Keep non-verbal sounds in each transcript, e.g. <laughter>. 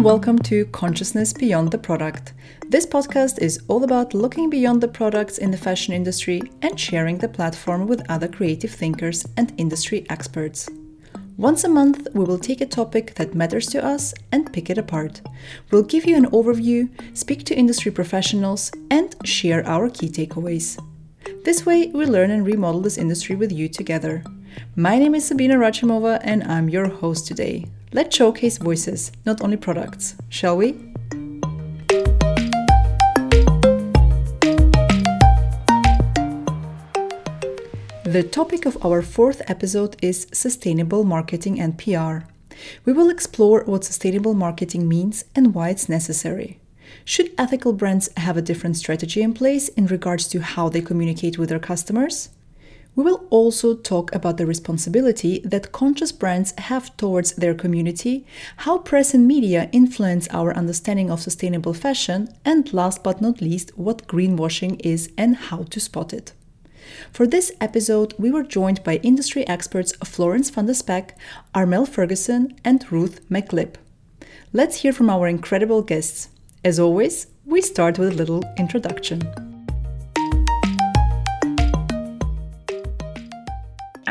and welcome to Consciousness Beyond the Product. This podcast is all about looking beyond the products in the fashion industry and sharing the platform with other creative thinkers and industry experts. Once a month, we will take a topic that matters to us and pick it apart. We'll give you an overview, speak to industry professionals, and share our key takeaways. This way, we learn and remodel this industry with you together. My name is Sabina Rachimova, and I'm your host today. Let's showcase voices, not only products, shall we? The topic of our fourth episode is sustainable marketing and PR. We will explore what sustainable marketing means and why it's necessary. Should ethical brands have a different strategy in place in regards to how they communicate with their customers? We will also talk about the responsibility that conscious brands have towards their community, how press and media influence our understanding of sustainable fashion, and last but not least, what greenwashing is and how to spot it. For this episode, we were joined by industry experts Florence van der Spek, Armel Ferguson, and Ruth MacGilp. Let's hear from our incredible guests. As always, we start with a little introduction.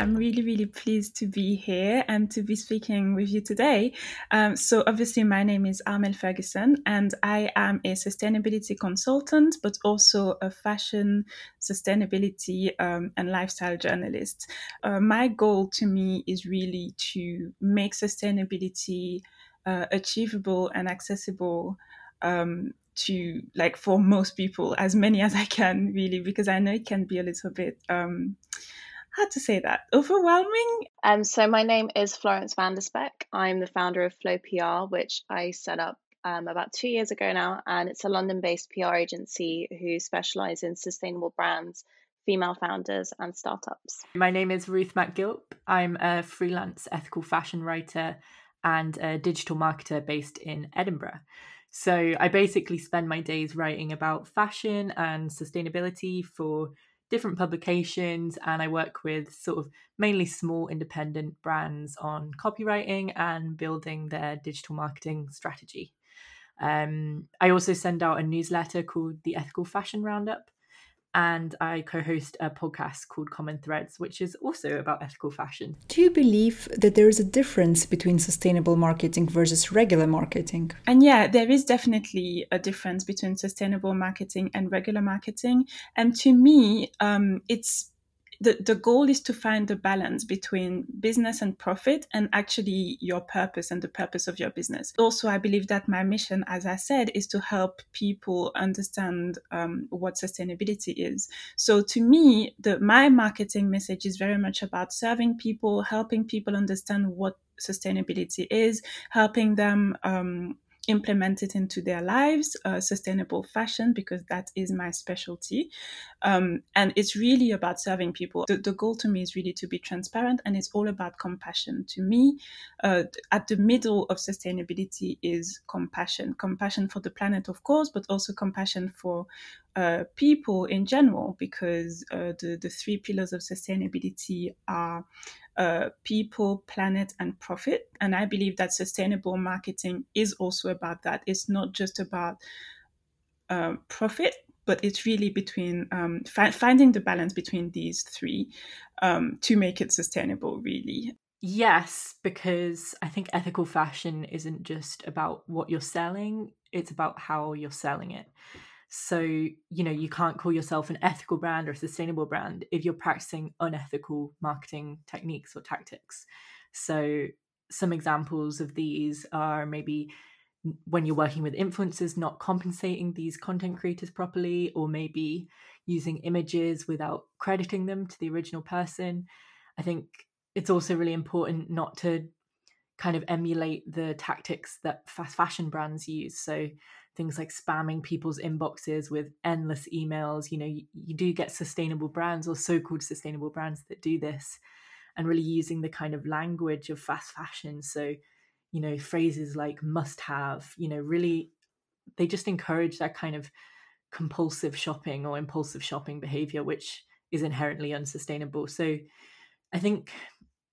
I'm really, really pleased to be here and to be speaking with you today. Um, so, obviously, my name is Armel Ferguson, and I am a sustainability consultant, but also a fashion sustainability um, and lifestyle journalist. Uh, my goal to me is really to make sustainability uh, achievable and accessible. Um, to like for most people as many as i can really because i know it can be a little bit um how to say that. Overwhelming? Um so my name is florence van der spek. I'm the founder of flow pr which i set up um, about two years ago now and it's a london based pr agency who specialize in sustainable brands female founders and startups. My name is ruth MacGilp. I'm a freelance ethical fashion writer and a digital marketer based in edinburgh. So I basically spend my days writing about fashion and sustainability for different publications and I work with sort of mainly small independent brands on copywriting and building their digital marketing strategy. Um, I also send out a newsletter called the Ethical Fashion Roundup, and I co host a podcast called Common Threads, which is also about ethical fashion. Do you believe that there is a difference between sustainable marketing versus regular marketing? And yeah, there is definitely a difference between sustainable marketing and regular marketing. And to me, um, it's the, the goal is to find the balance between business and profit and actually your purpose and the purpose of your business. Also, I believe that my mission, as I said, is to help people understand um, what sustainability is. So to me, the, my marketing message is very much about serving people, helping people understand what sustainability is, helping them um, implement it into their lives, uh, sustainable fashion, because that is my specialty. Um, and it's really about serving people. The, the, goal to me is really to be transparent and it's all about compassion. To me, uh, at the middle of sustainability is compassion compassion for the planet, of course, but also compassion for uh, people in general, because uh, the, the three pillars of sustainability are uh, people, planet, and profit. And I believe that sustainable marketing is also about that. It's not just about uh, profit, but it's really between um, fi- finding the balance between these three um, to make it sustainable, really. Yes, because I think ethical fashion isn't just about what you're selling, it's about how you're selling it. So, you know, you can't call yourself an ethical brand or a sustainable brand if you're practicing unethical marketing techniques or tactics. So, some examples of these are maybe when you're working with influencers, not compensating these content creators properly, or maybe using images without crediting them to the original person. I think it's also really important not to kind of emulate the tactics that fast fashion brands use. So, things like spamming people's inboxes with endless emails. You know, you, you do get sustainable brands or so called sustainable brands that do this and really using the kind of language of fast fashion. So, you know, phrases like must have, you know, really, they just encourage that kind of compulsive shopping or impulsive shopping behavior, which is inherently unsustainable. So, I think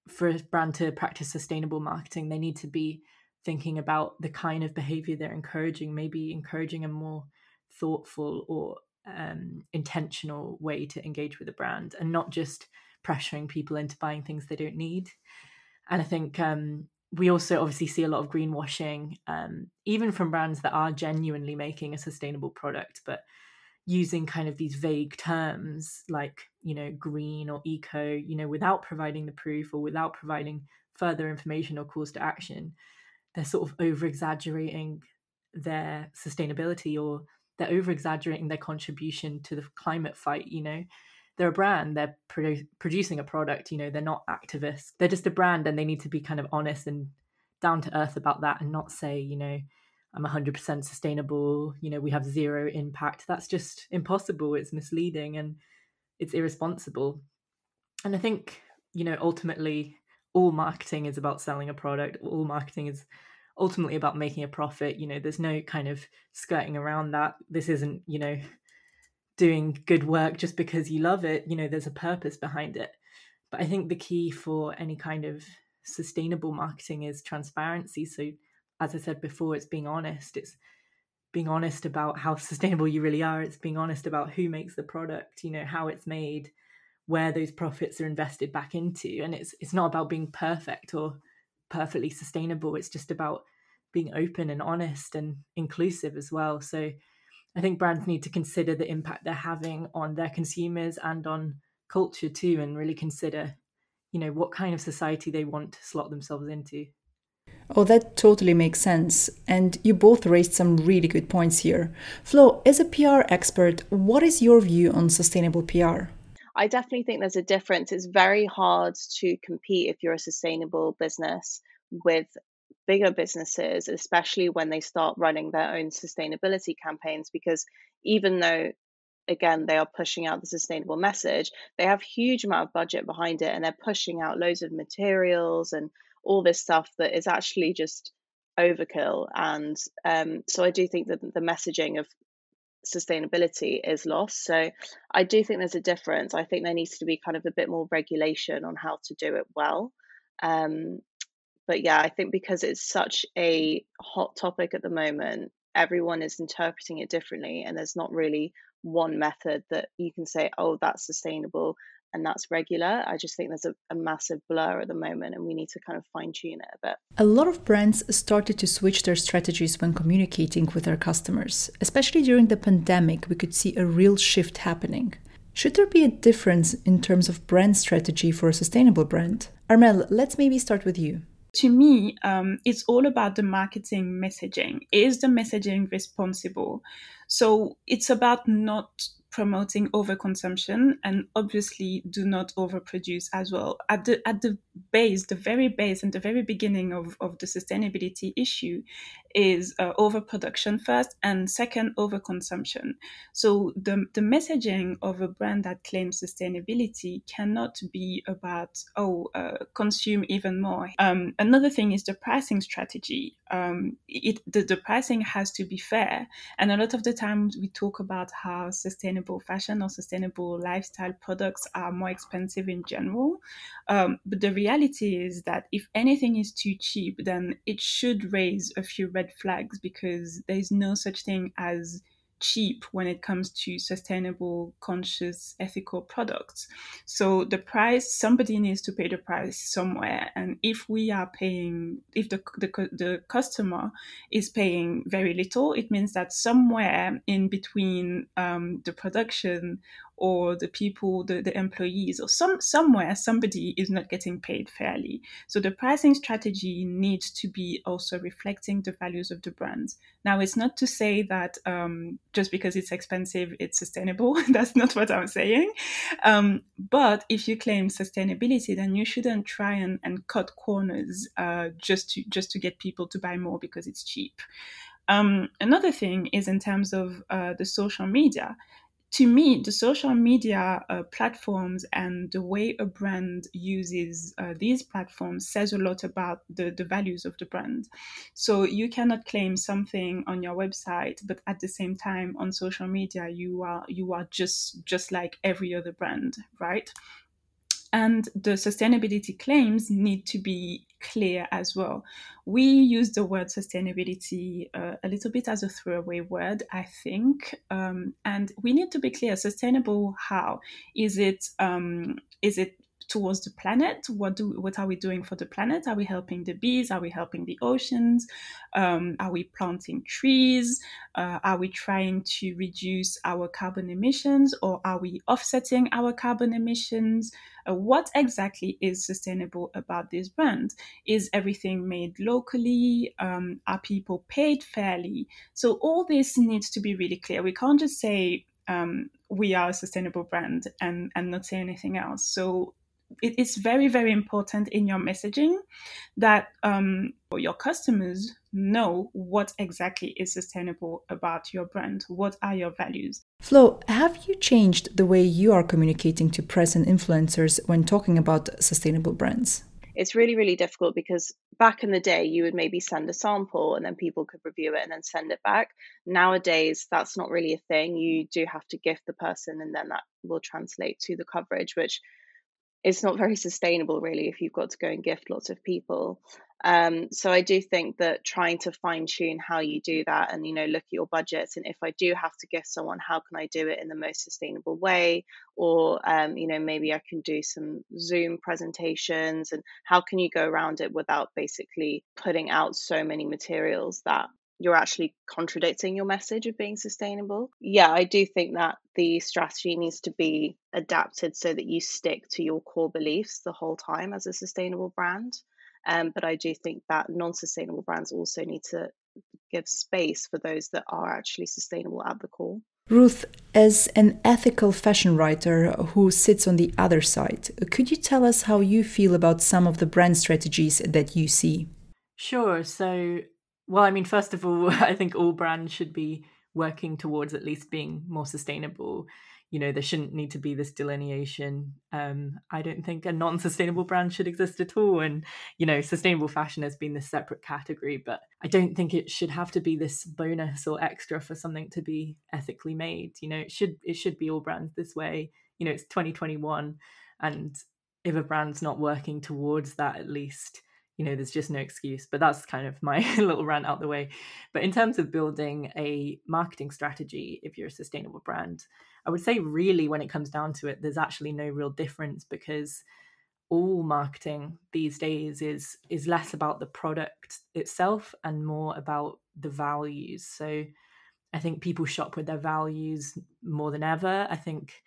for a brand to practice sustainable marketing, they need to be thinking about the kind of behavior they're encouraging, maybe encouraging a more thoughtful or um, intentional way to engage with a brand and not just pressuring people into buying things they don't need. And I think um, we also obviously see a lot of greenwashing, um, even from brands that are genuinely making a sustainable product, but using kind of these vague terms like, you know, green or eco, you know, without providing the proof or without providing further information or calls to action. They're sort of over exaggerating their sustainability or they're over exaggerating their contribution to the climate fight, you know? They're a brand they're produ- producing a product you know they're not activists. They're just a brand and they need to be kind of honest and down to earth about that and not say you know i'm 100% sustainable you know we have zero impact. That's just impossible it's misleading and it's irresponsible. And i think you know ultimately all marketing is about selling a product. All marketing is ultimately about making a profit. You know there's no kind of skirting around that. This isn't you know doing good work just because you love it. You know there's a purpose behind it. But i think the key for any kind of sustainable marketing is transparency. So as i said before it's being honest. It's being honest about how <laughs> sustainable you really are. It's being honest about who makes the product you know how it's made where those profits are invested back into and it's it's not about being perfect or perfectly sustainable it's just about being open and honest and inclusive as well so I think brands need to consider the impact they're having on their consumers and on culture too, and really consider, you know, what kind of society they want to slot themselves into. Oh, that totally makes sense. And you both raised some really good points here. Flo, as a PR expert, what is your view on sustainable PR? I definitely think there's a difference. It's very hard to compete if you're a sustainable business with bigger businesses, especially when they start running their own sustainability campaigns, because even though again they are pushing out the sustainable message they have huge amount of budget behind it and they're pushing out loads of materials and all this stuff that is actually just overkill and um, so i do think that the messaging of sustainability is lost. So i do think there's a difference. I think there needs to be kind of a bit more regulation on how to do it well. Um, but yeah, I think because it's such a hot topic at the moment, everyone is interpreting it differently, and there's not really one method that you can say, oh, that's sustainable and that's regular. I just think there's a, a, massive blur at the moment, and we need to kind of fine tune it a bit. A lot of brands started to switch their strategies when communicating with their customers. Especially during the pandemic, we could see a real shift happening. Should there be a difference in terms of brand strategy for a sustainable brand? Armel, let's maybe start with you to me, um, it's all about the marketing messaging. Is the messaging responsible? So it's about not promoting overconsumption and obviously do not overproduce as well. At the at the base, the very base and the very beginning of, of the sustainability issue is uh, overproduction first and second overconsumption. So the, the messaging of a brand that claims sustainability cannot be about, oh, uh, consume even more. Um, another thing is the pricing strategy. Um, it, the, the pricing has to be fair. And a lot of the times we talk about how sustainable fashion or sustainable lifestyle products are more expensive in general. Um, but the reality is that if anything is too cheap, then it should raise a few red flags because there's no such thing as cheap when it comes to sustainable, conscious, ethical products. So the price, somebody needs to pay the price somewhere. And if we are paying, if the, the, the customer is paying very little, it means that somewhere in between um, the production or the people, the, the employees, or some somewhere somebody is not getting paid fairly. So the pricing strategy needs to be also reflecting the values of the brands. Now, it's not to say that um, just because it's expensive, it's sustainable. <laughs> That's not what I'm saying. Um, but if you claim sustainability, then you shouldn't try and, and cut corners uh, just to just to get people to buy more because it's cheap. Um, another thing is in terms of uh, the social media to me, the social media uh, platforms and the way a brand uses uh, these platforms says a lot about the, the values of the brand. So you cannot claim something on your website, but at the same time on social media you are you are just just like every other brand, right? And the sustainability claims need to be clear as well. We use the word sustainability uh, a little bit as a throwaway word, I think, um, and we need to be clear. Sustainable, how is it? Um, is it towards the planet what do what are we doing for the planet are we helping the bees are we helping the oceans um, are we planting trees uh, are we trying to reduce our carbon emissions or are we offsetting our carbon emissions what exactly is sustainable about this brand? Is everything made locally? Um, are people paid fairly? So all this needs to be really clear. We can't just say um, we are a sustainable brand and and not say anything else. So it's very very important in your messaging that um, your customers know what exactly is sustainable about your brand. What are your values? Flo have you changed the way you are communicating to press and influencers when talking about sustainable brands? It's really really difficult because back in the day you would maybe send a sample and then people could review it and then send it back. Nowadays that's not really a thing. You do have to gift the person and then that will translate to the coverage which it's not very sustainable really if you've got to go and gift lots of people. Um, so i do think that trying to fine tune how you do that and you know look at your budgets and if i do have to gift someone how can i do it in the most sustainable way? Or um, you know maybe i can do some zoom presentations and how can you go around it without basically putting out so many materials that you're actually contradicting your message of being sustainable. Yeah, I do think that the strategy needs to be adapted so that you stick to your core beliefs the whole time as a sustainable brand. Um, but I do think that non sustainable brands also need to give space for those that are actually sustainable at the core. Ruth, as an ethical fashion writer who sits on the other side, could you tell us how you feel about some of the brand strategies that you see? Sure. So well, I mean, first of all, <laughs> I think all brands should be working towards at least being more sustainable. You know, there shouldn't need to be this delineation. Um, I don't think a non sustainable brand should exist at all. And, you know, sustainable fashion has been this separate category, but I don't think it should have to be this bonus or extra for something to be ethically made. You know, it should it should be all brands this way. You know, it's 2021 and if a brand's not working towards that at least you know there's just no excuse but that's kind of my <laughs> little rant out the way. But in terms of building a marketing strategy if you're a sustainable brand i would say really when it comes down to it there's actually no real difference because all marketing these days is is less about the product itself and more about the values. So i think people shop with their values more than ever. I think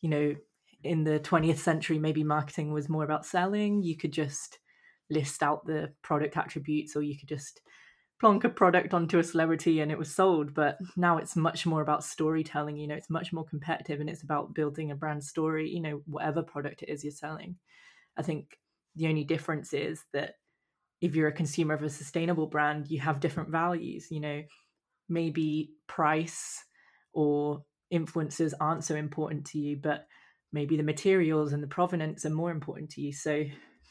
you know in the 20th century maybe marketing was more about selling. You could just list out the product attributes or you could just plonk a product onto a celebrity and it was sold. But now it's much more about storytelling you know it's much more competitive and it's about building a brand story you know whatever product it is you're selling. I think the only difference is that if you're a consumer of a sustainable brand you have different values you know. Maybe price or influencers aren't so important to you but maybe the materials and the provenance are more important to you. So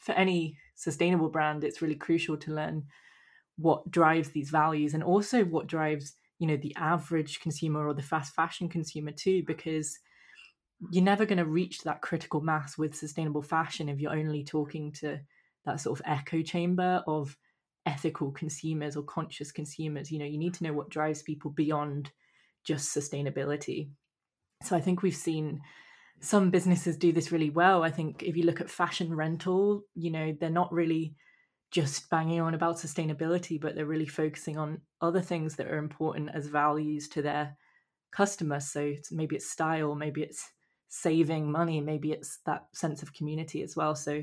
for any sustainable brand, it's really crucial to learn what drives these values and also what drives you know the average consumer or the fast fashion consumer too because you're never going to reach that critical mass with sustainable fashion if you're only talking to that sort of echo chamber of ethical consumers or conscious consumers. You know you need to know what drives people beyond just sustainability. So i think we've seen some businesses do this really well. I think if you look at fashion rental, you know, they're not really just banging on about sustainability, but they're really focusing on other things that are important as values to their customers. So it's, maybe it's style, maybe it's saving money, maybe it's that sense of community as well. So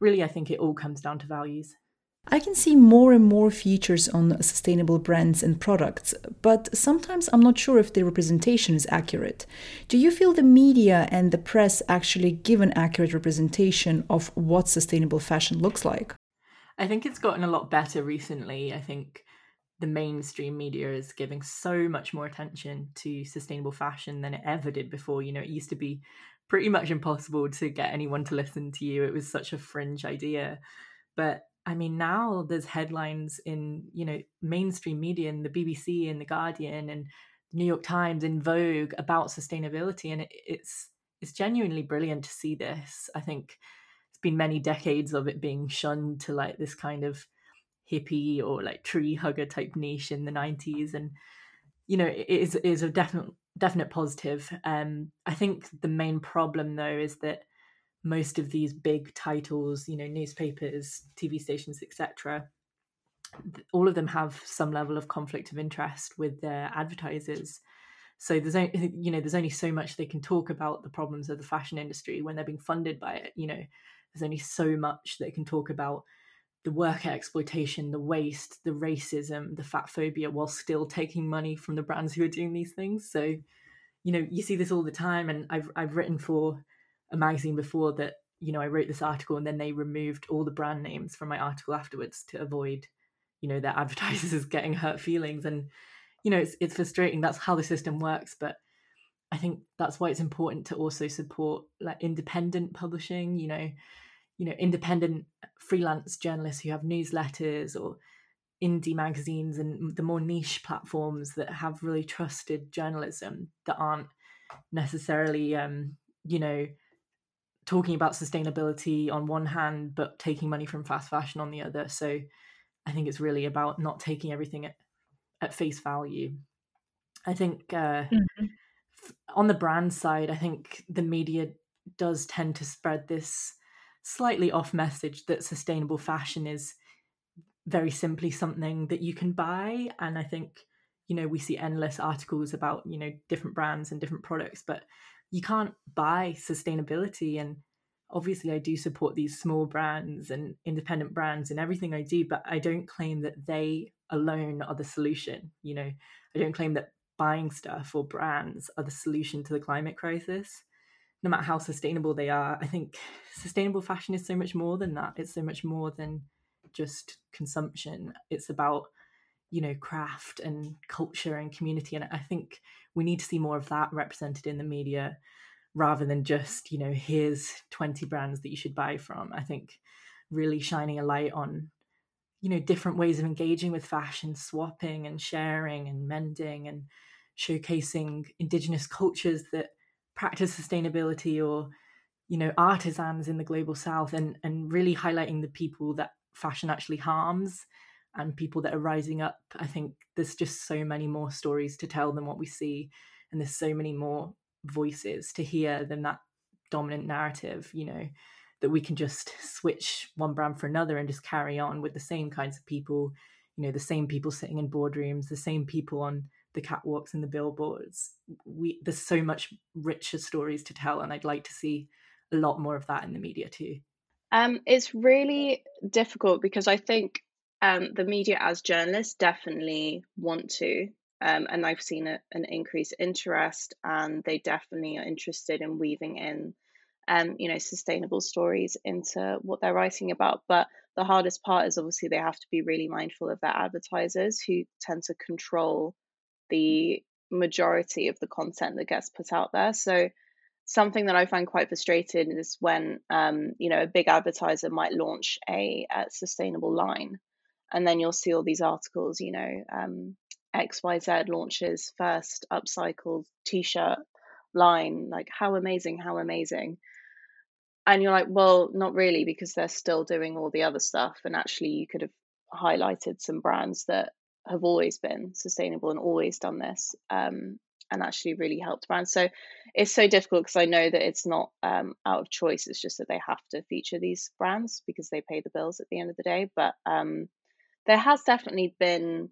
really, I think it all comes down to values. I can see more and more features on sustainable brands and products, but sometimes I'm not sure if the representation is accurate. Do you feel the media and the press actually give an accurate representation of what sustainable fashion looks like? I think it's gotten a lot better recently. I think the mainstream media is giving so much more attention to sustainable fashion than it ever did before. You know, it used to be pretty much impossible to get anyone to listen to you, it was such a fringe idea. But I mean, now there's headlines in you know mainstream media, in the BBC, and the Guardian, and New York Times, in Vogue about sustainability, and it, it's it's genuinely brilliant to see this. I think it's been many decades of it being shunned to like this kind of hippie or like tree hugger type niche in the 90s and you know it is is a definite definite positive um i think the main problem though is that most of these big titles you know newspapers tv stations etc all of them have some level of conflict of interest with their advertisers so there's only you know there's only so much they can talk about the problems of the fashion industry when they're being funded by it you know there's only so much they can talk about the worker exploitation, the waste, the racism, the fat phobia, while still taking money from the brands who are doing these things. So, you know, you see this all the time. And I've I've written for a magazine before that, you know, I wrote this article and then they removed all the brand names from my article afterwards to avoid, you know, their <laughs> advertisers getting hurt feelings. And, you know, it's it's frustrating. That's how the system works. But I think that's why it's important to also support like independent publishing, you know you know independent freelance journalists who have newsletters or indie magazines and the more niche platforms that have really trusted journalism that aren't necessarily um, you know talking about sustainability on one hand but taking money from fast fashion on the other. So i think it's really about not taking everything at, at face value. I think uh, mm-hmm. on the brand side i think the media does tend to spread this slightly off message that sustainable fashion is very simply something that you can buy. And i think you know we see endless articles about you know different brands and different products but you can't buy sustainability and obviously i do support these small brands and independent brands and everything i do but i don't claim that they alone are the solution you know i don't claim that buying stuff or brands are the solution to the climate crisis no matter how sustainable they are, I think sustainable fashion is so much more than that. It's so much more than just consumption. It's about, you know, craft and culture and community. And I think we need to see more of that represented in the media rather than just, you know, here's 20 brands that you should buy from. I think really shining a light on, you know, different ways of engaging with fashion, swapping and sharing and mending and showcasing indigenous cultures that practice sustainability or you know artisans in the global south and and really highlighting the people that fashion actually harms and people that are rising up i think there's just so many more stories to tell than what we see and there's so many more voices to hear than that dominant narrative you know that we can just <laughs> switch one brand for another and just carry on with the same kinds of people you know the same people sitting in boardrooms the same people on the catwalks and the billboards. We there's so much richer stories to tell and i'd like to see a lot more of that in the media too. Um, it's really difficult because i think um, the media as journalists definitely want to um, and i've seen a, an increased interest and they definitely are interested in weaving in um, you know sustainable stories into what they're writing about but the hardest part is obviously they have to be really mindful of their advertisers who tend to control the majority of the content that gets put out there. So something that I find quite frustrating is when um, you know a big advertiser might launch a, a, sustainable line, and then you'll see all these articles. You know, um, XYZ launches first upcycled T-shirt line. Like how amazing! How amazing! And you're like, well, not really, because they're still doing all the other stuff. And actually, you could have highlighted some brands that have always been sustainable and always done this um, and actually really helped brands. So it's so difficult because I know that it's not um, out of choice. It's just that they have to feature these brands because they pay the bills at the end of the day. But um, there has definitely been.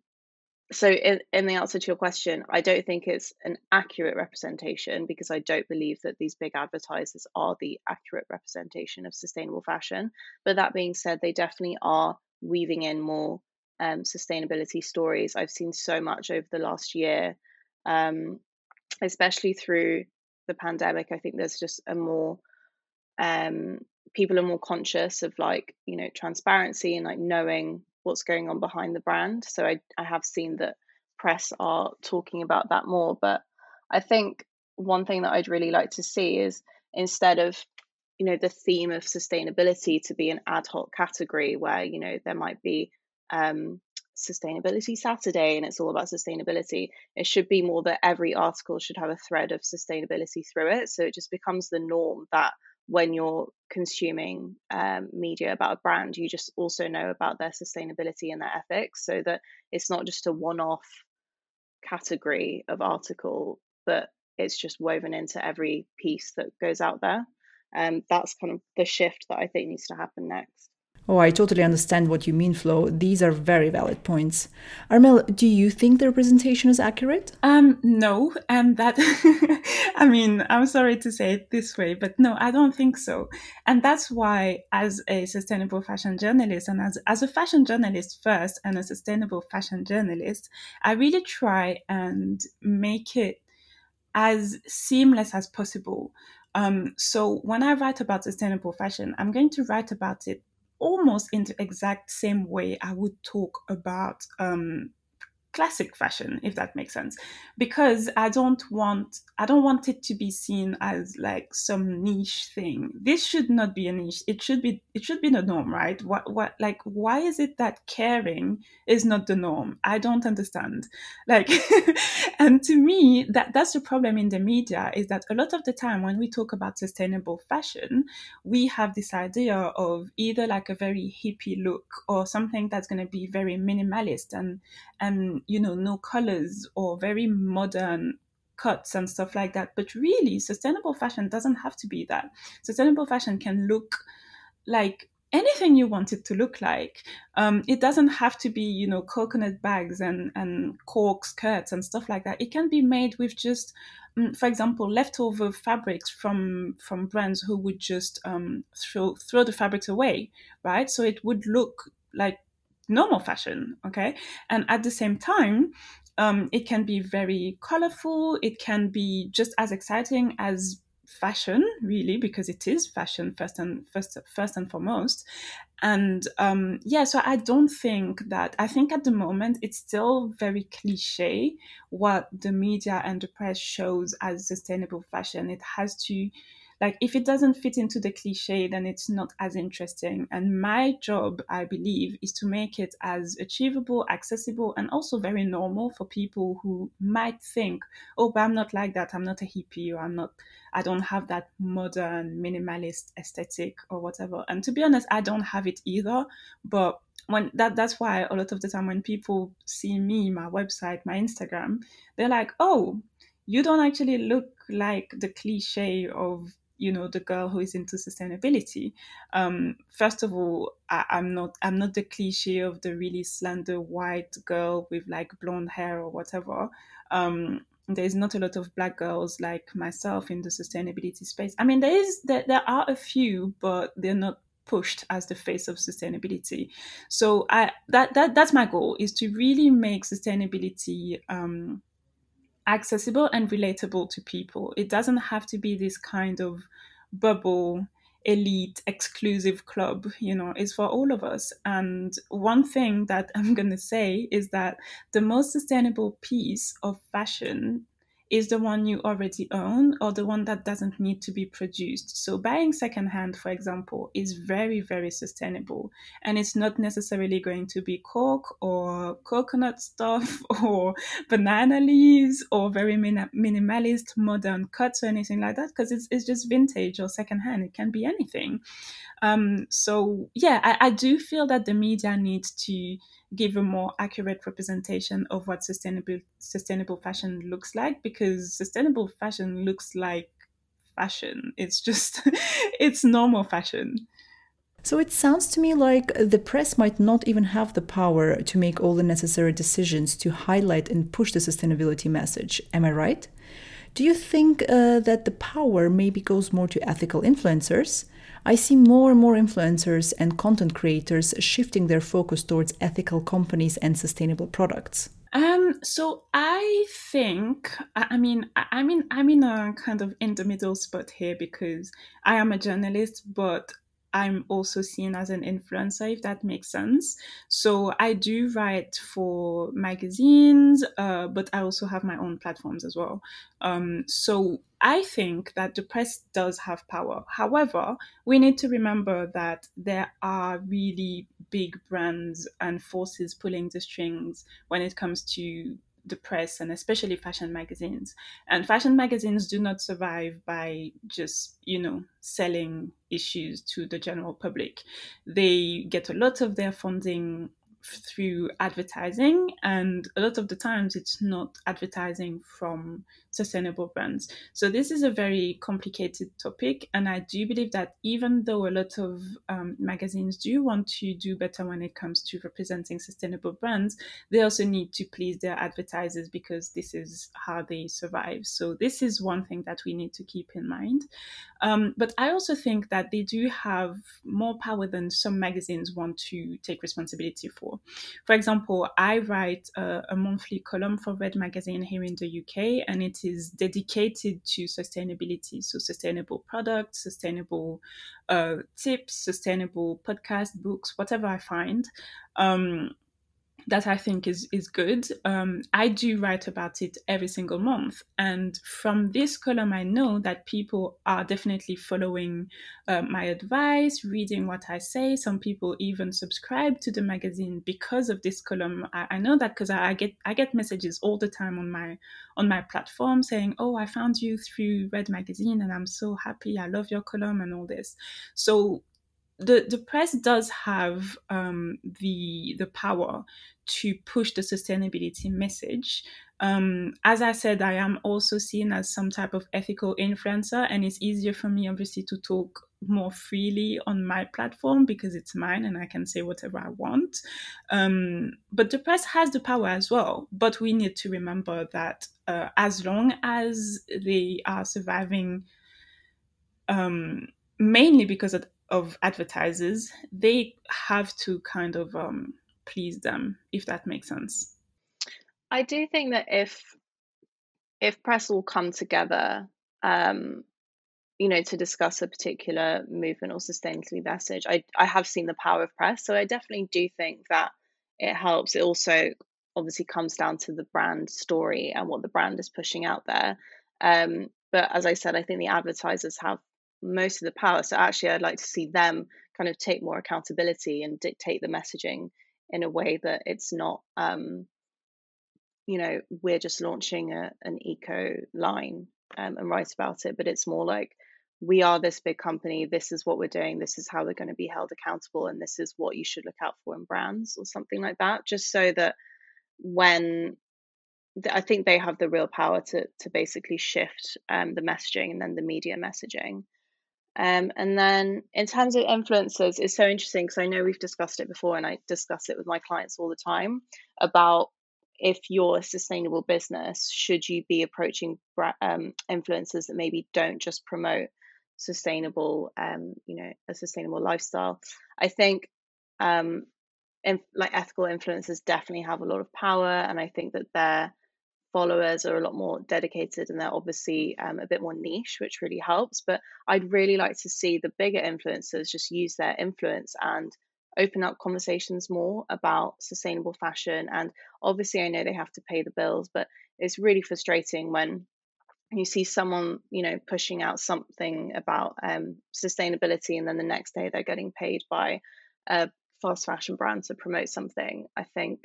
So in, in the answer to your question, I don't think it's an accurate representation because I don't believe that these big advertisers are the accurate representation of sustainable fashion. But that being said, they definitely are weaving in more um, sustainability stories. I've seen so much over the last year, um, especially through the pandemic. I think there's just a more um, people are more conscious of like you know transparency and like knowing what's going on behind the brand. So I I have seen that press are talking about that more, but I think one thing that I'd really like to see is instead of you know the theme of sustainability to be an ad hoc category where you know there might be um, Sustainability Saturday and it's all about sustainability. It should be more that every article should have a thread of sustainability through it. So it just becomes the norm that when you're consuming um, media about a brand, you just also know about their sustainability and their ethics, so that it's not just a one-off category of article, but it's just woven into every piece that goes out there. And um, that's kind of the shift that I think needs to happen next. Oh, I totally understand what you mean, Flo. These are very valid points. Armel, do you think the representation is accurate? Um, no, and that <laughs> I mean, I'm sorry to say it this way, but no, I don't think so. And that's why, as a sustainable fashion journalist and as, as a fashion journalist first and a sustainable fashion journalist, I really try and make it as seamless as possible. Um, so when I write about sustainable fashion, I'm going to write about it almost in the exact same way I would talk about um, classic fashion if that makes sense. Because i don't want i don't want it to be seen as like some niche thing. This should not be a niche. It should be it should be the norm right? What what like why is it that caring is not the norm? I don't understand. Like <laughs> and to me that that's the problem in the media is that a lot of the time when we talk about sustainable fashion we have this idea of either like a very hippie look or something that's going to be very minimalist and and you know no colors or very modern cuts and stuff like that. But really sustainable fashion doesn't have to be that. Sustainable fashion can look like anything you want it to look like. Um, it doesn't have to be you know coconut bags and and cork skirts and stuff like that. It can be made with just um, for example leftover fabrics from from brands who would just um, throw throw the fabrics away right? So it would look like normal fashion okay? And at the same time um, it can be very colorful it can be just as exciting as fashion really because it is fashion first and first first and foremost. And um, yeah so i don't think that i think at the moment it's still very cliche what the media and the press shows as sustainable fashion. It has to like if it doesn't fit into the cliche then it's not as interesting. And my job i believe is to make it as achievable accessible and also very normal for people who might think oh but i'm not like that. I'm not a hippie or i'm not i don't have that modern minimalist aesthetic or whatever. And to be honest i don't have it either. But when that that's why a lot of the time when people see me my website my instagram they're like oh you don't actually look like the cliche of you know the girl who is into sustainability um, first of all I, am not i'm not the cliche of the really slender white girl with like blonde hair or whatever. Um, there's not a lot of black girls like myself in the sustainability space. I mean there is there, there are a few but they're not pushed as the face of sustainability. So i that, that that's my goal is to really make sustainability um, accessible and relatable to people. It doesn't have to be this kind of bubble elite exclusive club you know it's for all of us and one thing that <laughs> i'm going to say is that the most sustainable piece of fashion is the one you already own or the one that doesn't need to be produced. So, buying secondhand, for example, is very, very sustainable. And it's not necessarily going to be cork or coconut stuff <laughs> or banana leaves or very min- minimalist modern cuts or anything like that because it's, it's just vintage or secondhand. It can be anything. Um, so, yeah, I, I do feel that the media needs to give a more accurate representation of what sustainable sustainable fashion looks like because sustainable fashion looks like fashion. It's just <laughs> it's normal fashion. So it sounds to me like the press might not even have the power to make all the necessary decisions to highlight and push the sustainability message. Am i right? Do you think uh, that the power maybe goes more to ethical influencers I see more and more influencers and content creators shifting their focus towards ethical companies and sustainable products. Um, so I think, I mean, I mean, I'm in a kind of in the middle spot here because I am a journalist, but I'm also seen as an influencer, if that makes sense. So I do write for magazines, uh, but I also have my own platforms as well. Um, so I think that the press does have power. However, we need to remember that there are really big brands and forces pulling the strings when it comes to the press and especially fashion magazines. And fashion magazines do not survive by just, you know, selling issues to the general public. They get a lot of their funding through advertising and a lot of the times it's not advertising from sustainable brands. So this is a very complicated topic and i do believe that even though a lot of um, magazines do want to do better when it comes to representing sustainable brands they also need to please their advertisers because this is how they survive. So this is one thing that we need to keep in mind. Um, but i also think that they do have more power than some magazines want to take responsibility for. For example, I write a, a monthly column for Red Magazine here in the UK, and it is dedicated to sustainability. So, sustainable products, sustainable uh, tips, sustainable podcast, books, whatever I find. Um, that I think is is good. Um, I do write about it every single month, and from this column, I know that people are definitely following uh, my advice, reading what I say. Some people even subscribe to the magazine because of this column. I, I know that because I, I, get I get messages all the time on my on my platform saying, "Oh, I found you through Red Magazine, and I'm so happy. I love your column and all this." So the the press does have um, the the power to push the sustainability message. Um, as I said, I am also seen as some type of ethical influencer, and it's easier for me, obviously, to talk more freely on my platform because it's mine and I can say whatever I want. Um, but the press has the power as well. But we need to remember that uh, as long as they are surviving, um, mainly because of of advertisers, they have to kind of um, please them, if that makes sense. I do think that if if press all come together, um, you know, to discuss a particular movement or sustainability message, I I have seen the power of press, so I definitely do think that it helps. It also obviously comes down to the brand story and what the brand is pushing out there. Um, but as I said, I think the advertisers have most of the power. So actually, I'd like to see them kind of take more accountability and dictate the messaging in a way that it's not, um, you know, we're just launching a, an eco line um, and write about it, but it's more like we are this big company. This is what we're doing. This is how we're going to be held accountable, and this is what you should look out for in brands or something like that. Just so that when I think they have the real power to to basically shift um, the messaging and then the media messaging. Um, and then in terms of influencers, it's so interesting because I know we've discussed it before and I discuss it with my clients all the time about if you're a sustainable business, should you be approaching um, influencers that maybe don't just promote sustainable, um, you know, a sustainable lifestyle? I think um, like ethical influencers definitely have a lot of power, and I think that they're followers are a lot more dedicated and they're obviously um, a bit more niche, which really helps. But I'd really like to see the bigger influencers just use their influence and open up conversations more about sustainable fashion. And obviously, I know they have to pay the bills, but it's really frustrating when you see someone, you know, pushing out something about um, sustainability, and then the next day they're getting paid by a fast fashion brand to promote something. I think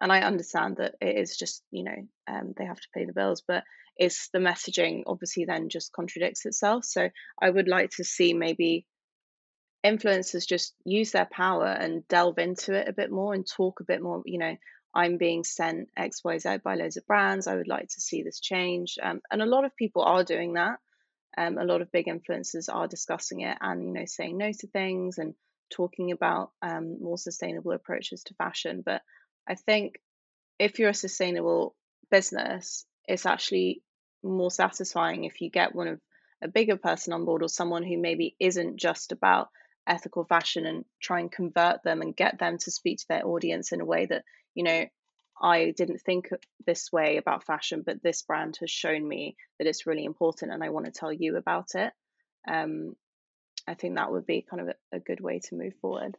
and I understand that it is just you know um, they have to pay the bills, but it's the messaging obviously then just contradicts itself. So I would like to see maybe influencers just use their power and delve into it a bit more and talk a bit more. You know, I'm being sent X Y Z by loads of brands. I would like to see this change, um, and a lot of people are doing that. Um, a lot of big influencers are discussing it and you know saying no to things and talking about um, more sustainable approaches to fashion, but I think if you're a sustainable business, it's actually more satisfying if you get one of a bigger person on board or someone who maybe isn't just about ethical fashion and try and convert them and get them to speak to their audience in a way that, you know, I didn't think this way about fashion, but this brand has shown me that it's really important and I want to tell you about it. Um, I think that would be kind of a, a good way to move forward.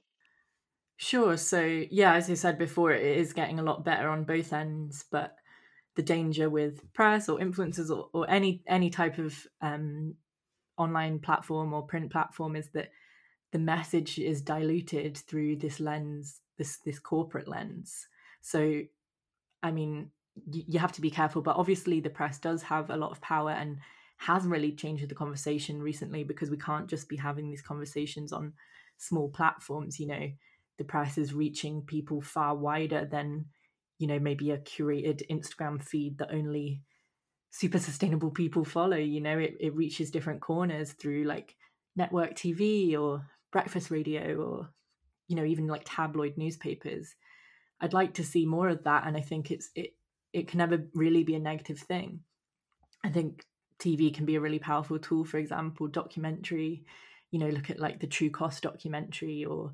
Sure. So, yeah, as you said before, it is getting a lot better on both ends, but the danger with press or influencers or, or any any type of um, online platform or print platform is that the message is diluted through this lens, this this corporate lens. So, I mean, you, you have to be careful. But obviously, the press does have a lot of power and has really changed the conversation recently because we can't just be having these conversations on small platforms. You know, the press is reaching people far wider than you know maybe a curated Instagram feed that only super sustainable people follow. You know, it, it reaches different corners through like network TV or breakfast radio or you know even like tabloid newspapers i'd like to see more of that and i think it's it it can never really be a negative thing i think tv can be a really powerful tool for example documentary you know look at like the true cost documentary or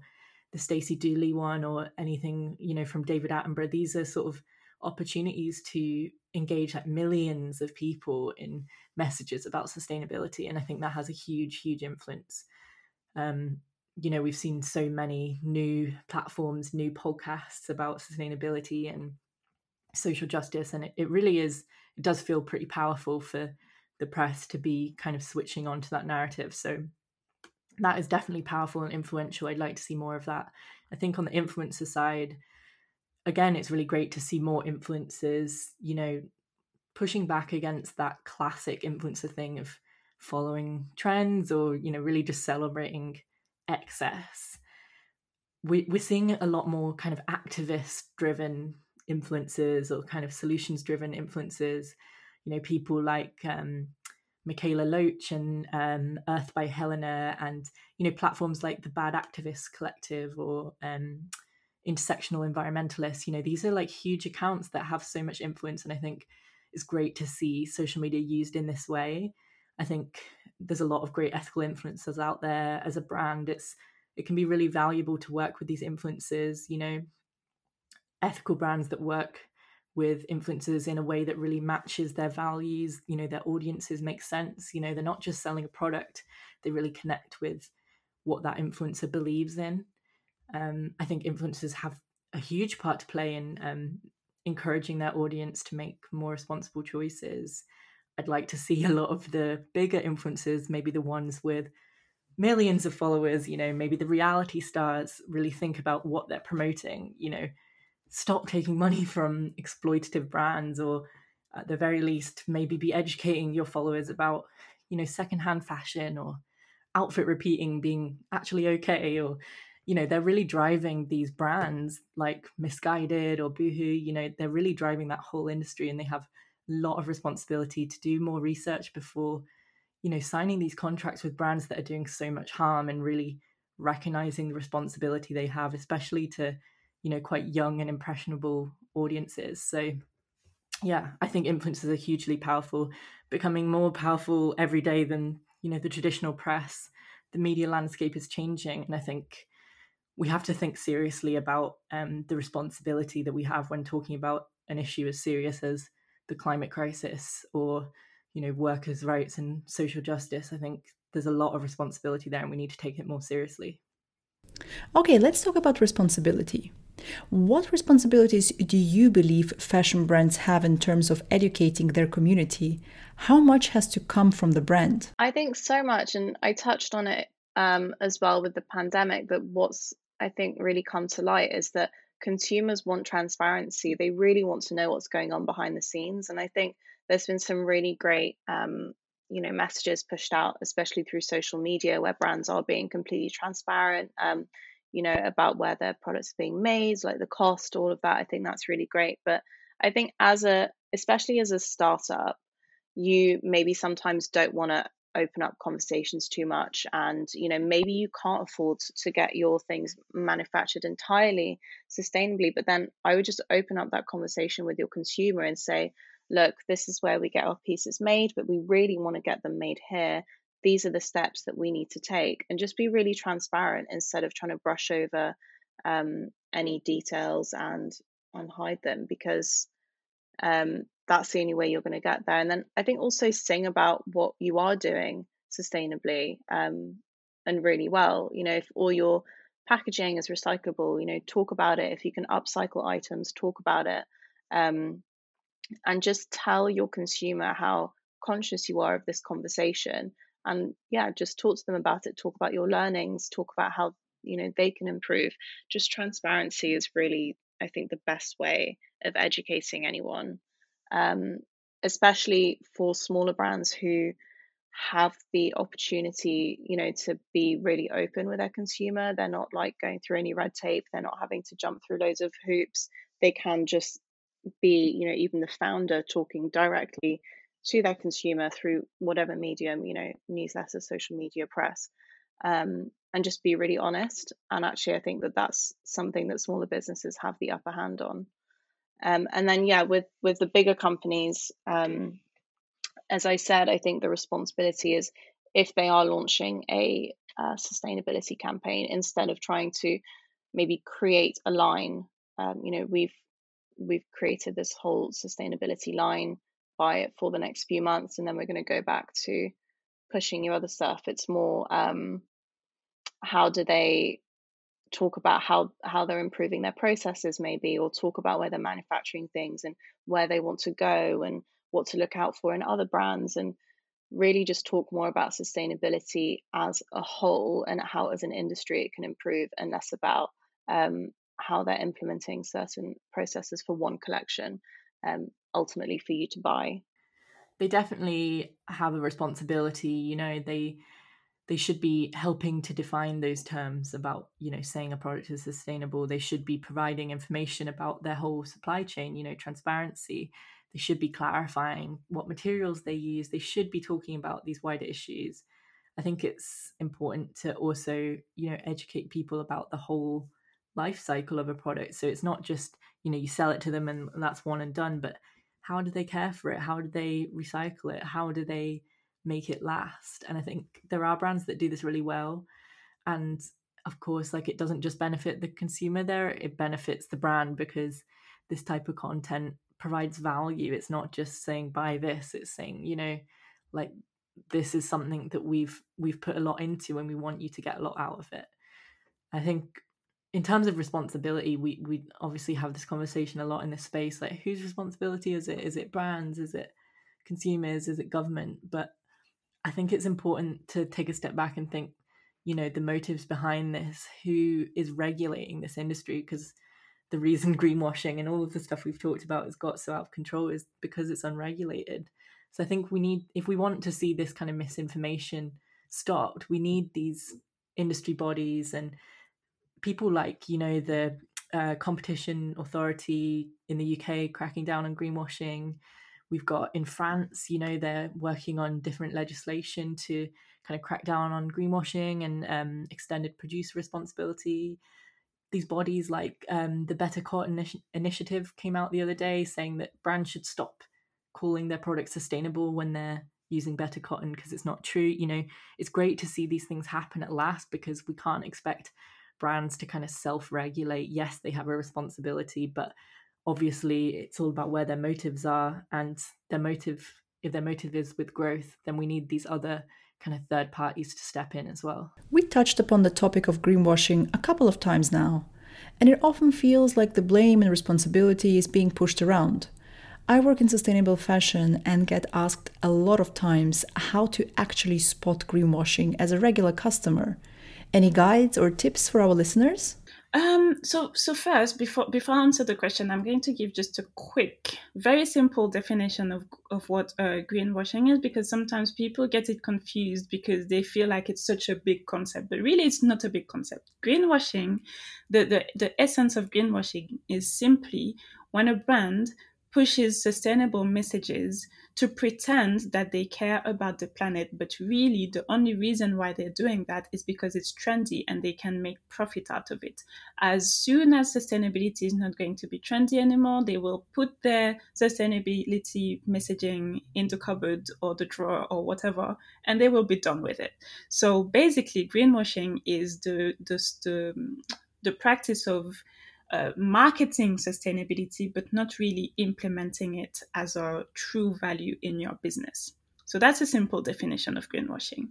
the stacey dooley one or anything you know from david attenborough. These are sort of opportunities to engage like millions of people in messages about sustainability and i think that has a huge huge influence. Um, you know we've seen so many new platforms new podcasts about sustainability and social justice and it, it really is it does feel pretty powerful for the press to be kind of switching on to that narrative. So that is definitely powerful and influential. I'd like to see more of that. I think on the influencer side again it's really great to see more influencers you know pushing back against that classic influencer thing of following trends or you know really just celebrating excess. We, we're seeing a lot more kind of activist driven influences or kind of solutions driven influences you know people like um, mikaela loach and um, earth by helena and you know platforms like the bad activists collective or um, intersectional environmentalists you know these are like huge accounts that have so much influence and i think it's great to see social media used in this way. I think there's a lot of great ethical influencers out there as a brand. It's it can be really valuable to work with these influencers you know. Ethical brands that work with influencers in a way that really matches their values you know their audiences make sense. You know they're not just selling a product they really connect with what that influencer believes in. Um, i think influencers have a huge part to play in um, encouraging their audience to make more responsible choices. I'd like to see <laughs> a lot of the bigger influencers, maybe the ones with millions of followers, you know, maybe the reality stars really think about what they're promoting, you know, stop taking money <laughs> from exploitative brands or at the very least maybe be educating your followers about, you know, secondhand fashion or outfit repeating being actually okay or you know they're really driving these brands like missguided or boohoo you know they're really driving that whole industry and they have a lot of responsibility to do more research before you know signing these contracts with brands that are doing so much harm and really recognizing the responsibility they have especially to you know quite young and impressionable audiences so yeah i think influencers are hugely powerful becoming more powerful every day than you know the traditional press the media landscape is changing and i think we have to think seriously about um, the responsibility that we have when talking about an issue as serious as the climate crisis or you know workers' rights and social justice. I think there's a lot of responsibility there, and we need to take it more seriously. Okay, let's talk about responsibility. What responsibilities do you believe fashion brands have in terms of educating their community? How much has to come from the brand? I think so much, and I touched on it um, as well with the pandemic. But what's I think really come to light is that consumers want transparency. They really want to know what's going on behind the scenes. And I think there's been some really great, um, you know, messages pushed out, especially through social media, where brands are being completely transparent. Um, you know, about where their products are being made, like the cost, all of that. I think that's really great. But I think as a, especially as a startup, you maybe sometimes don't want to open up conversations too much and you know maybe you can't afford to get your things manufactured entirely sustainably but then i would just open up that conversation with your consumer and say look this is where we get our pieces made but we really want to get them made here these are the steps that we need to take and just be really transparent instead of trying to brush over um, any details and and hide them because um, that's the only way you're going to get there. And then I think also sing about what you are doing sustainably um, and really well. You know, if all your packaging is recyclable, you know, talk about it. If you can upcycle items, talk about it. Um, and just tell your consumer how conscious you are of this conversation. And yeah, just talk to them about it. Talk about your learnings. Talk about how you know they can improve. Just transparency is really, I think, the best way of educating anyone um, especially for smaller brands who have the opportunity, you know, to be really open with their consumer. They're not like going through any red tape. They're not having to jump through loads of hoops. They can just be, you know, even the founder talking directly to their consumer through whatever medium, you know, newsletter, social media, press, um, and just be really honest. And actually, I think that that's something that smaller businesses have the upper hand on. Um, and then, yeah, with with the bigger companies, um, as I said, I think the responsibility is if they are launching a uh, sustainability campaign, instead of trying to maybe create a line, um, you know, we've we've created this whole sustainability line buy it for the next few months and then we're going to go back to pushing your other stuff. It's more um, how do they talk about how how they're improving their processes maybe or talk about where they're manufacturing things and where they want to go and what to look out for in other brands and really just talk more about sustainability as a whole and how as an industry it can improve and less about um, how they're implementing certain processes for one collection um, ultimately for you to buy? They definitely have a responsibility you know they they should be helping to define those terms about you know saying a product is sustainable. They should be providing information about their whole supply chain you know transparency. They should be clarifying what materials they use. They should be talking about these wider issues. I think it's important to also you know educate people about the whole life cycle of a product. So it's not just, you know, you sell it to them and that's one and done, but how do they care for it? How do they recycle it? How do they make it last? And I think there are brands that do this really well. And of course, like it doesn't just benefit the consumer there, it benefits the brand because this type of content provides value. It's not just saying buy this, it's saying, you know, like this is something that we've we've put a lot into and we want you to get a lot out of it. I think in terms of responsibility, we we obviously have this conversation a lot in this space. Like, whose responsibility is it? Is it brands? Is it consumers? Is it government? But I think it's important to take a step back and think, you know, the motives behind this. Who is regulating this industry? Because the reason <laughs> greenwashing and all of the stuff we've talked about has got so out of control is because it's unregulated. So I think we need, if we want to see this kind of misinformation stopped, we need these industry bodies and people like you know the uh, competition authority in the UK cracking down on greenwashing. We've got in France, you know, they're working on different legislation to kind of crack down on greenwashing and um, extended producer responsibility. These bodies like um, the Better Cotton Initi- Initiative came out the other day saying that brands should stop calling their products sustainable when they're using better cotton because it's not true. You know, it's great to see these things happen at last because we can't expect brands to kind of self regulate. Yes, they have a responsibility, but obviously it's all about where their motives are and their motive if their motive is with growth then we need these other kind of third parties to step in as well we touched upon the topic of greenwashing a couple of times now and it often feels like the blame and responsibility is being pushed around I work in sustainable fashion and get asked a lot of times how to actually spot greenwashing as a regular customer. Any guides or tips for our listeners? Um, so, so first, before before I answer the question, I'm going to give just a quick, very simple definition of of what uh, greenwashing is, because sometimes people get it confused because they feel like it's such a big concept, but really, it's not a big concept. Greenwashing, the the, the essence of greenwashing is simply when a brand pushes sustainable messages to pretend that they care about the planet, but really the only reason why they're doing that is because it's trendy and they can make profit out of it. As soon as sustainability is not going to be trendy anymore, they will put their sustainability messaging in the cupboard or the drawer or whatever, and they will be done with it. So basically, greenwashing is the the, the, the practice of uh, marketing sustainability, but not really implementing it as a true value in your business. So that's a simple definition of greenwashing.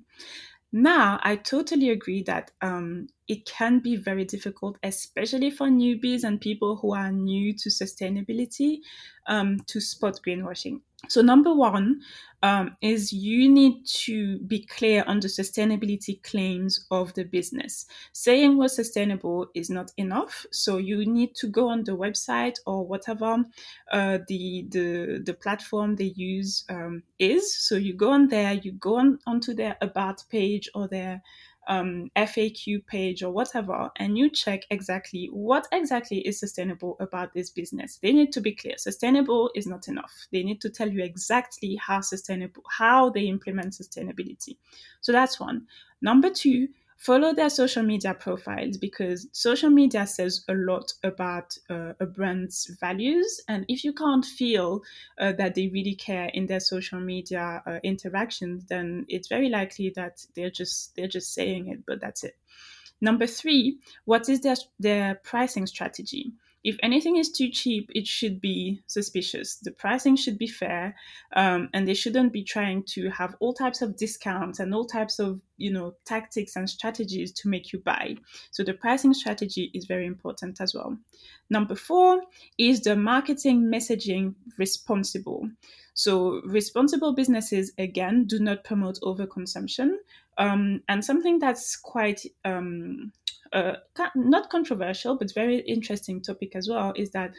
Now, I totally agree that um, it can be very difficult, especially for newbies and people who are new to sustainability, um, to spot greenwashing. So, number one um, is you need to be clear on the sustainability claims of the business. Saying we're sustainable is not enough. So, you need to go on the website or whatever uh, the, the, the platform they use um, is. So, you go on there, you go on onto their About page or their um, FAQ page or whatever, and you check exactly what exactly is sustainable about this business. They need to be clear. Sustainable is not enough. They need to tell you exactly how sustainable, how they implement sustainability. So that's one. Number two, follow their social media profiles because social media says a lot about uh, a brand's values. And if you can't feel uh, that they really care in their social media uh, interactions then it's very likely that they're just they're just saying it but that's it. Number 3 what is their their pricing strategy if anything is too cheap, it should be suspicious. The pricing should be fair, um, and they shouldn't be trying to have all types of discounts and all types of you know tactics and strategies to make you buy. So the pricing strategy is very important as well. Number four is the marketing messaging responsible. So responsible businesses again do not promote overconsumption, um, and something that's quite um, not controversial but very interesting topic as well is that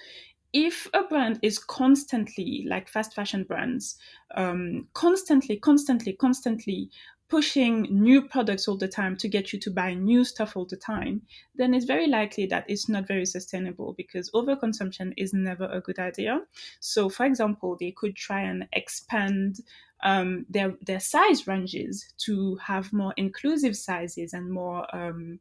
if a brand is constantly like fast fashion brands um, constantly constantly constantly pushing new products all the time to get you to buy new stuff all the time then it's very likely that it's not very sustainable because overconsumption is never a good idea. So for example they could try and expand um, their their size ranges to have more inclusive sizes and more um,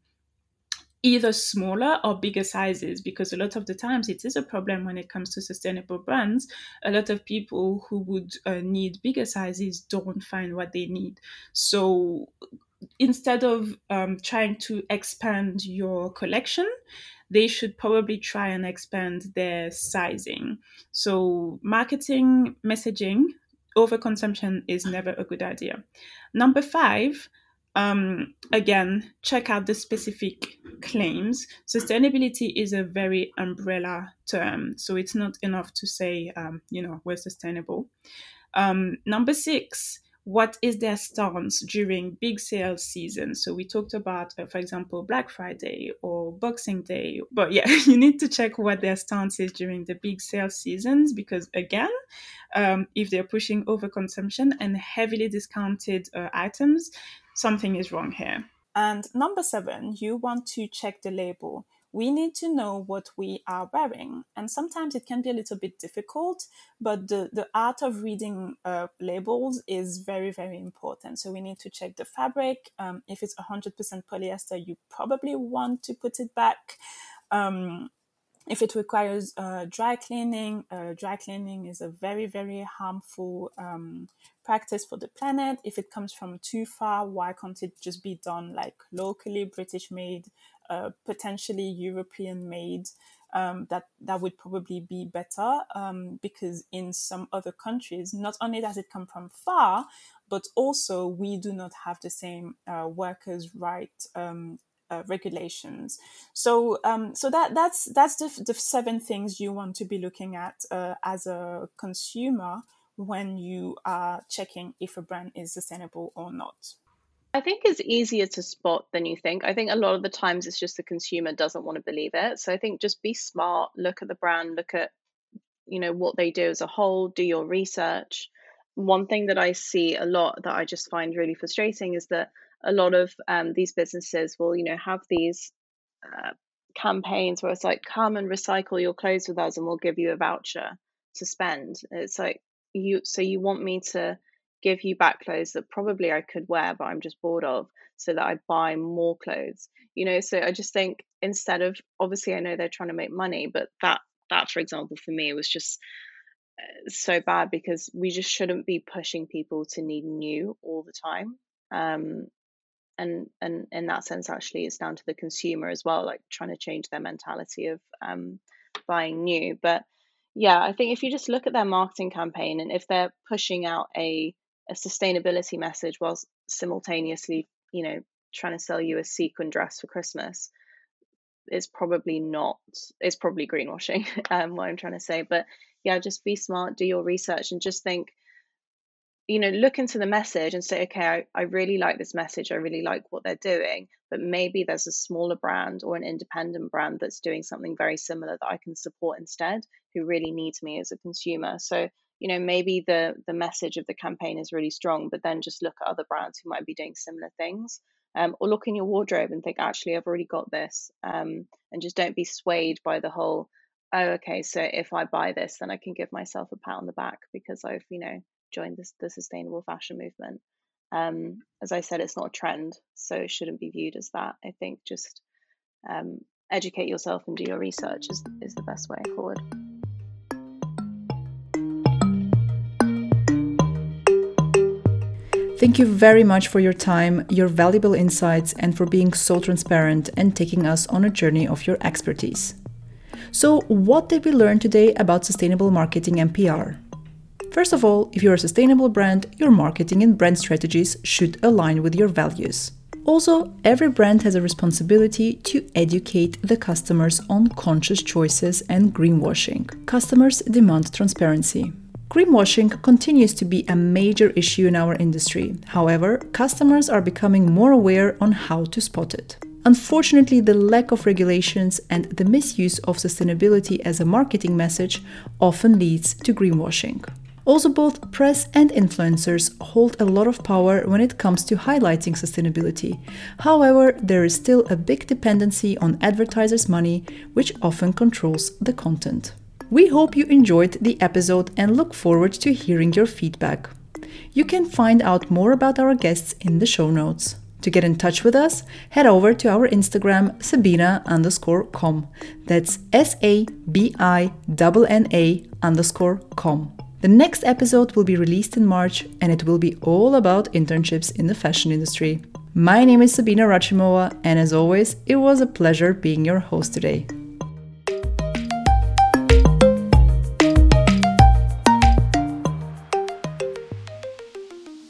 either smaller or bigger sizes because a lot of the times it is a problem when it comes to sustainable brands. A lot of people who would uh, need bigger sizes don't find what they need. So instead of um, trying to expand your collection they should probably try and expand their sizing. So marketing messaging overconsumption is never a good idea. Number five um, again, check out the specific claims. Sustainability is a very umbrella term, so it's not enough to say, um, you know, we're sustainable. Um, number six, what is their stance during big sales season? So we talked about, uh, for example, Black Friday or Boxing Day. But yeah, <laughs> you need to check what their stance is during the big sales seasons because, again, um, if they're pushing overconsumption and heavily discounted uh, items, something is wrong here. And number seven, you want to check the label. We need to know what we are wearing. And sometimes it can be a little bit difficult, but the, the art of reading uh, labels is very, very important. So we need to check the fabric. Um, if it's 100% polyester, you probably want to put it back. Um, if it requires uh, dry cleaning, uh, dry cleaning is a very, very harmful um, practice for the planet. If it comes from too far, why can't it just be done like locally, British made, uh, potentially European made? Um, that that would probably be better um, because in some other countries, not only does it come from far, but also we do not have the same uh, workers' right um, uh, regulations. So, um, so that that's that's the, the seven things you want to be looking at uh, as a consumer when you are checking if a brand is sustainable or not. I think it's easier to spot than you think. I think a lot of the times it's just the consumer doesn't want to believe it. So I think just be smart, look at the brand, look at you know what they do as a whole, do your research. One thing that I see a lot that I just find really frustrating is that a lot of um, these businesses will, you know, have these uh, campaigns where it's like, come and recycle your clothes with us and we'll give you a voucher to spend. It's like, you, so you want me to give you back clothes that probably I could wear, but I'm just bored of, so that I buy more clothes, you know? So I just think instead of, obviously, I know they're trying to make money, but that, that, for example, for me was just uh, so bad because we just shouldn't be pushing people to need new all the time. Um, and and in that sense actually it's down to the consumer as well like trying to change their mentality of um, buying new. But yeah i think if you just look at their marketing campaign and if they're pushing out a a sustainability message whilst simultaneously you know trying to sell you a sequin dress for christmas it's probably not it's probably greenwashing <laughs> um what i'm trying to say. But yeah just be smart do your research and just think you know look into the message and say okay I, I really like this message i really like what they're doing but maybe there's a smaller brand or an independent brand that's doing something very similar that i can support instead who really needs me as a consumer. So you know maybe the the message of the campaign is really strong but then just look at other brands who might be doing similar things um, or look in your wardrobe and think actually i've already got this um, and just don't be swayed by the whole oh okay so if i buy this then i can give myself a pat on the back because i've you know joined the sustainable fashion movement um, as i said it's not a trend so it shouldn't be viewed as that i think just um, educate yourself and do your research is, is the best way forward Thank you very much for your time, your valuable insights, and for being so transparent and taking us on a journey of your expertise. So, what did we learn today about sustainable marketing and PR? First of all, if you're a sustainable brand, your marketing and brand strategies should align with your values. Also, every brand has a responsibility to educate the customers on conscious choices and greenwashing. Customers demand transparency. Greenwashing continues to be a major issue in our industry. However, customers are becoming more aware on how to spot it. Unfortunately, the lack of regulations and the misuse of sustainability as a marketing message often leads to greenwashing. Also, both press and influencers hold a lot of power when it comes to highlighting sustainability. However, there is still a big dependency on advertisers' money, which often controls the content. We hope you enjoyed the episode and look forward to hearing your feedback. You can find out more about our guests in the show notes. To get in touch with us, head over to our Instagram, Sabina underscore com. That's S A B I N A underscore com. The next episode will be released in March and it will be all about internships in the fashion industry. My name is Sabina Rachimova, and as always, it was a pleasure being your host today.